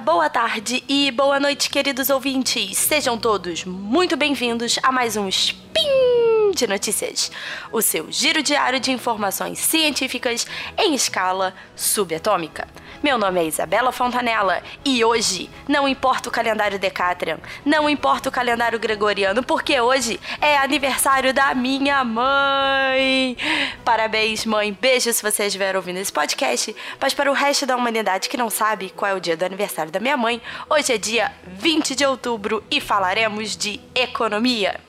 boa tarde e boa noite, queridos ouvintes. Sejam todos muito bem-vindos a mais um Spin de Notícias, o seu giro diário de informações científicas em escala subatômica. Meu nome é Isabela Fontanella e hoje não importa o calendário Decatrian, não importa o calendário gregoriano, porque hoje é aniversário da minha mãe. Parabéns, mãe. Beijo se você estiver ouvindo esse podcast. Mas para o resto da humanidade que não sabe qual é o dia do aniversário da minha mãe, hoje é dia 20 de outubro e falaremos de economia.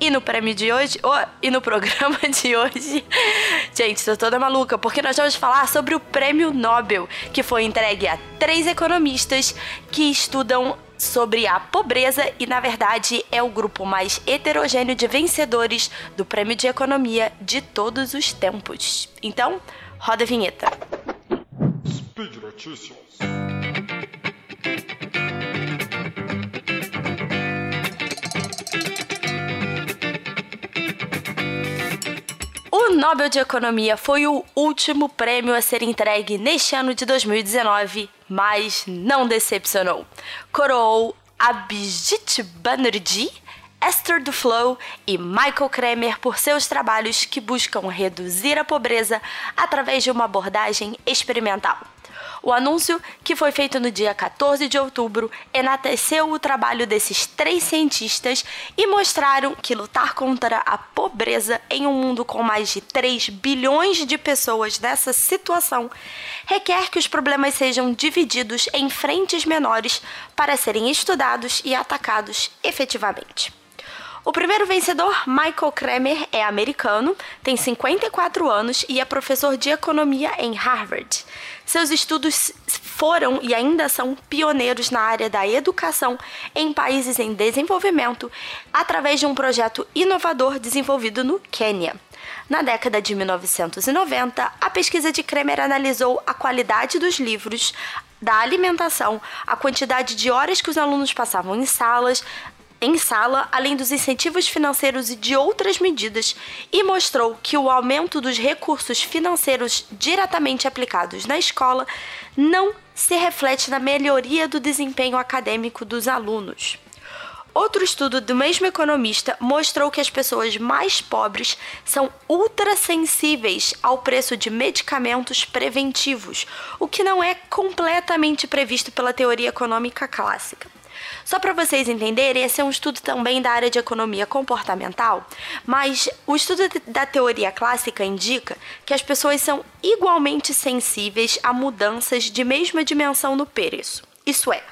E no prêmio de hoje, oh, e no programa de hoje, gente, tô toda maluca, porque nós vamos falar sobre o prêmio Nobel, que foi entregue a três economistas que estudam sobre a pobreza e, na verdade, é o grupo mais heterogêneo de vencedores do prêmio de economia de todos os tempos. Então, roda a vinheta. Speed Notícias. Nobel de Economia foi o último prêmio a ser entregue neste ano de 2019, mas não decepcionou. Coroou Abhijit Banerjee, Esther Duflo e Michael Kremer por seus trabalhos que buscam reduzir a pobreza através de uma abordagem experimental. O anúncio, que foi feito no dia 14 de outubro, enateceu o trabalho desses três cientistas e mostraram que lutar contra a pobreza em um mundo com mais de 3 bilhões de pessoas nessa situação requer que os problemas sejam divididos em frentes menores para serem estudados e atacados efetivamente. O primeiro vencedor, Michael Kremer, é americano, tem 54 anos e é professor de economia em Harvard. Seus estudos foram e ainda são pioneiros na área da educação em países em desenvolvimento, através de um projeto inovador desenvolvido no Quênia. Na década de 1990, a pesquisa de Kremer analisou a qualidade dos livros, da alimentação, a quantidade de horas que os alunos passavam em salas, em sala, além dos incentivos financeiros e de outras medidas, e mostrou que o aumento dos recursos financeiros diretamente aplicados na escola não se reflete na melhoria do desempenho acadêmico dos alunos. Outro estudo do mesmo economista mostrou que as pessoas mais pobres são ultrassensíveis ao preço de medicamentos preventivos, o que não é completamente previsto pela teoria econômica clássica. Só para vocês entenderem, esse é um estudo também da área de economia comportamental, mas o estudo da teoria clássica indica que as pessoas são igualmente sensíveis a mudanças de mesma dimensão no preço. Isso é,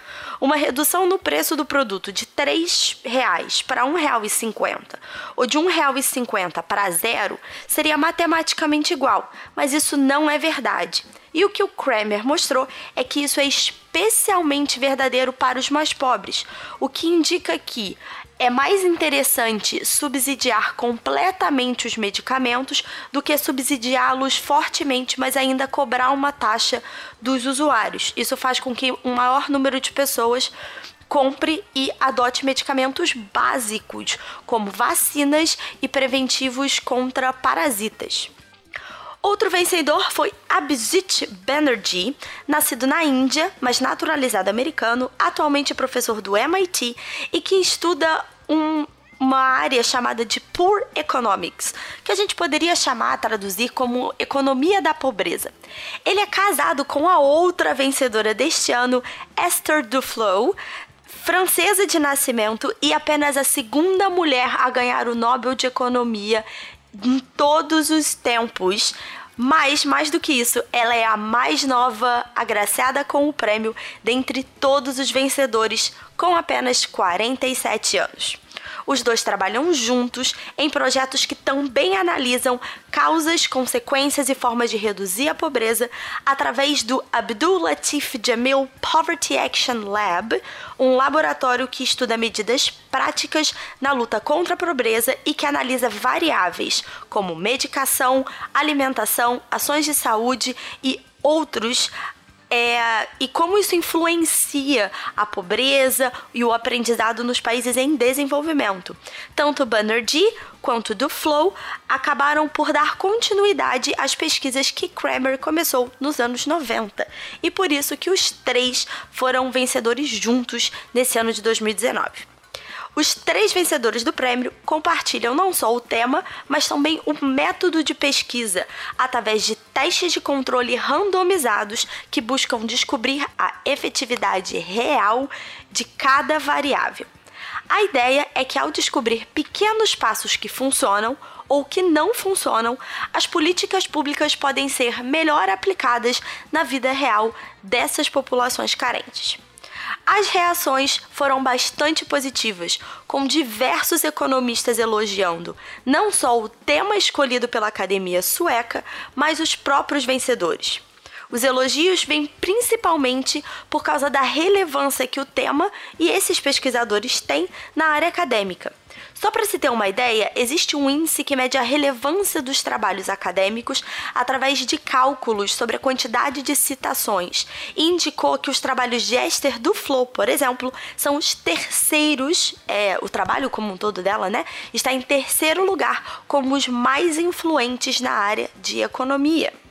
uma redução no preço do produto de R$ reais para R$ 1,50 ou de R$ 1,50 para zero seria matematicamente igual, mas isso não é verdade. E o que o Kramer mostrou é que isso é especialmente verdadeiro para os mais pobres, o que indica que é mais interessante subsidiar completamente os medicamentos do que subsidiá-los fortemente, mas ainda cobrar uma taxa dos usuários. Isso faz com que um maior número de pessoas compre e adote medicamentos básicos, como vacinas e preventivos contra parasitas. Outro vencedor foi Abhijit Banerjee, nascido na Índia, mas naturalizado americano, atualmente professor do MIT e que estuda um, uma área chamada de Poor Economics, que a gente poderia chamar, traduzir como economia da pobreza. Ele é casado com a outra vencedora deste ano, Esther Duflo, francesa de nascimento e apenas a segunda mulher a ganhar o Nobel de Economia em todos os tempos. Mas, mais do que isso, ela é a mais nova agraciada com o prêmio dentre todos os vencedores, com apenas 47 anos. Os dois trabalham juntos em projetos que também analisam causas, consequências e formas de reduzir a pobreza através do Abdul Latif Jamil Poverty Action Lab, um laboratório que estuda medidas práticas na luta contra a pobreza e que analisa variáveis como medicação, alimentação, ações de saúde e outros é, e como isso influencia a pobreza e o aprendizado nos países em desenvolvimento. Tanto Banerjee quanto do Flow acabaram por dar continuidade às pesquisas que Kramer começou nos anos 90, e por isso que os três foram vencedores juntos nesse ano de 2019. Os três vencedores do prêmio compartilham não só o tema, mas também o método de pesquisa, através de testes de controle randomizados que buscam descobrir a efetividade real de cada variável. A ideia é que, ao descobrir pequenos passos que funcionam ou que não funcionam, as políticas públicas podem ser melhor aplicadas na vida real dessas populações carentes. As reações foram bastante positivas, com diversos economistas elogiando não só o tema escolhido pela academia sueca, mas os próprios vencedores. Os elogios vêm principalmente por causa da relevância que o tema e esses pesquisadores têm na área acadêmica. Só para se ter uma ideia, existe um índice que mede a relevância dos trabalhos acadêmicos através de cálculos sobre a quantidade de citações e indicou que os trabalhos de Esther do Flow, por exemplo, são os terceiros, é, o trabalho como um todo dela, né, está em terceiro lugar como os mais influentes na área de economia.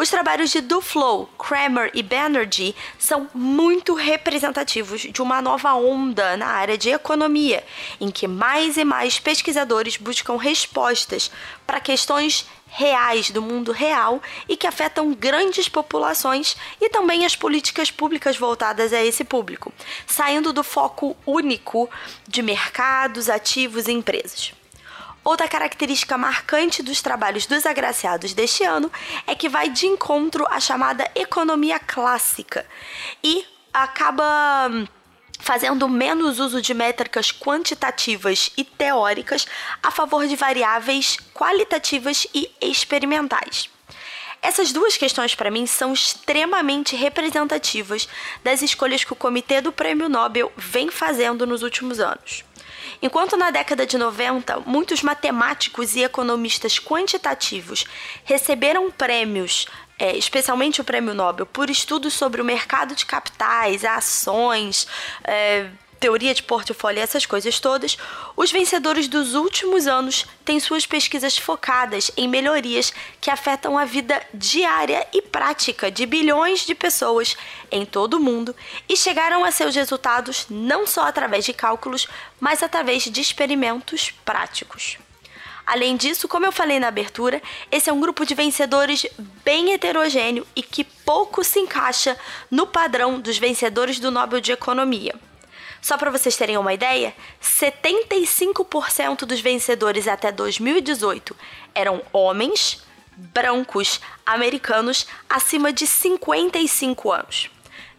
Os trabalhos de Duflo, Kramer e Banerjee são muito representativos de uma nova onda na área de economia, em que mais e mais pesquisadores buscam respostas para questões reais do mundo real e que afetam grandes populações e também as políticas públicas voltadas a esse público, saindo do foco único de mercados, ativos e empresas. Outra característica marcante dos trabalhos dos agraciados deste ano é que vai de encontro à chamada economia clássica e acaba hum, fazendo menos uso de métricas quantitativas e teóricas a favor de variáveis qualitativas e experimentais. Essas duas questões, para mim, são extremamente representativas das escolhas que o Comitê do Prêmio Nobel vem fazendo nos últimos anos. Enquanto na década de 90 muitos matemáticos e economistas quantitativos receberam prêmios é, especialmente o Prêmio Nobel, por estudos sobre o mercado de capitais, ações, é, teoria de portfólio, essas coisas todas, os vencedores dos últimos anos têm suas pesquisas focadas em melhorias que afetam a vida diária e prática de bilhões de pessoas em todo o mundo e chegaram a seus resultados não só através de cálculos, mas através de experimentos práticos. Além disso, como eu falei na abertura, esse é um grupo de vencedores bem heterogêneo e que pouco se encaixa no padrão dos vencedores do Nobel de Economia. Só para vocês terem uma ideia, 75% dos vencedores até 2018 eram homens brancos americanos acima de 55 anos.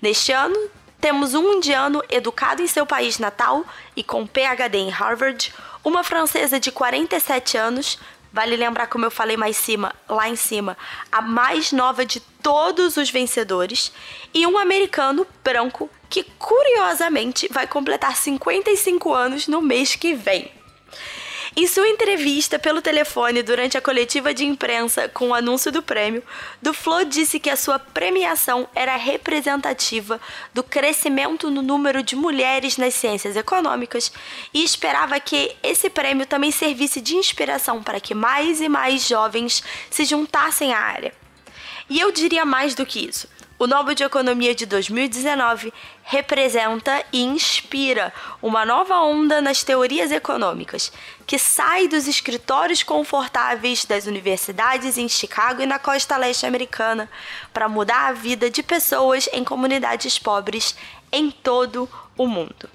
Neste ano, temos um indiano educado em seu país natal e com PhD em Harvard, uma francesa de 47 anos, vale lembrar como eu falei mais cima, lá em cima, a mais nova de todos os vencedores, e um americano branco que curiosamente vai completar 55 anos no mês que vem. Em sua entrevista pelo telefone durante a coletiva de imprensa com o anúncio do prêmio, Duflo disse que a sua premiação era representativa do crescimento no número de mulheres nas ciências econômicas e esperava que esse prêmio também servisse de inspiração para que mais e mais jovens se juntassem à área. E eu diria mais do que isso. O Nobel de Economia de 2019 representa e inspira uma nova onda nas teorias econômicas, que sai dos escritórios confortáveis das universidades em Chicago e na costa leste americana para mudar a vida de pessoas em comunidades pobres em todo o mundo.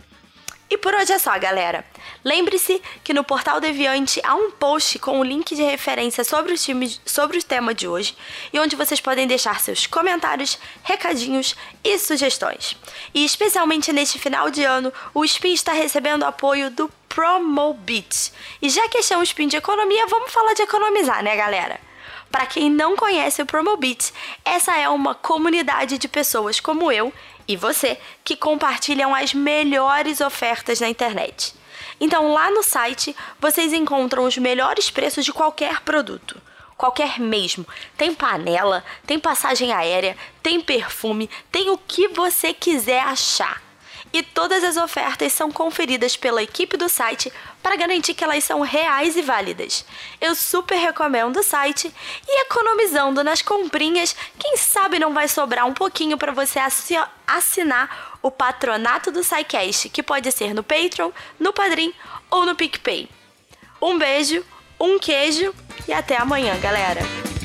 E por hoje é só, galera. Lembre-se que no Portal Deviante há um post com o um link de referência sobre o, time, sobre o tema de hoje e onde vocês podem deixar seus comentários, recadinhos e sugestões. E especialmente neste final de ano, o SPIN está recebendo apoio do Promobit. E já que este é um SPIN de economia, vamos falar de economizar, né, galera? Para quem não conhece o Promobit, essa é uma comunidade de pessoas como eu e você que compartilham as melhores ofertas na internet. Então, lá no site, vocês encontram os melhores preços de qualquer produto. qualquer mesmo. Tem panela, tem passagem aérea, tem perfume, tem o que você quiser achar. E todas as ofertas são conferidas pela equipe do site para garantir que elas são reais e válidas. Eu super recomendo o site e economizando nas comprinhas, quem sabe não vai sobrar um pouquinho para você assinar o patronato do SciCast, que pode ser no Patreon, no Padrim ou no PicPay. Um beijo, um queijo e até amanhã, galera!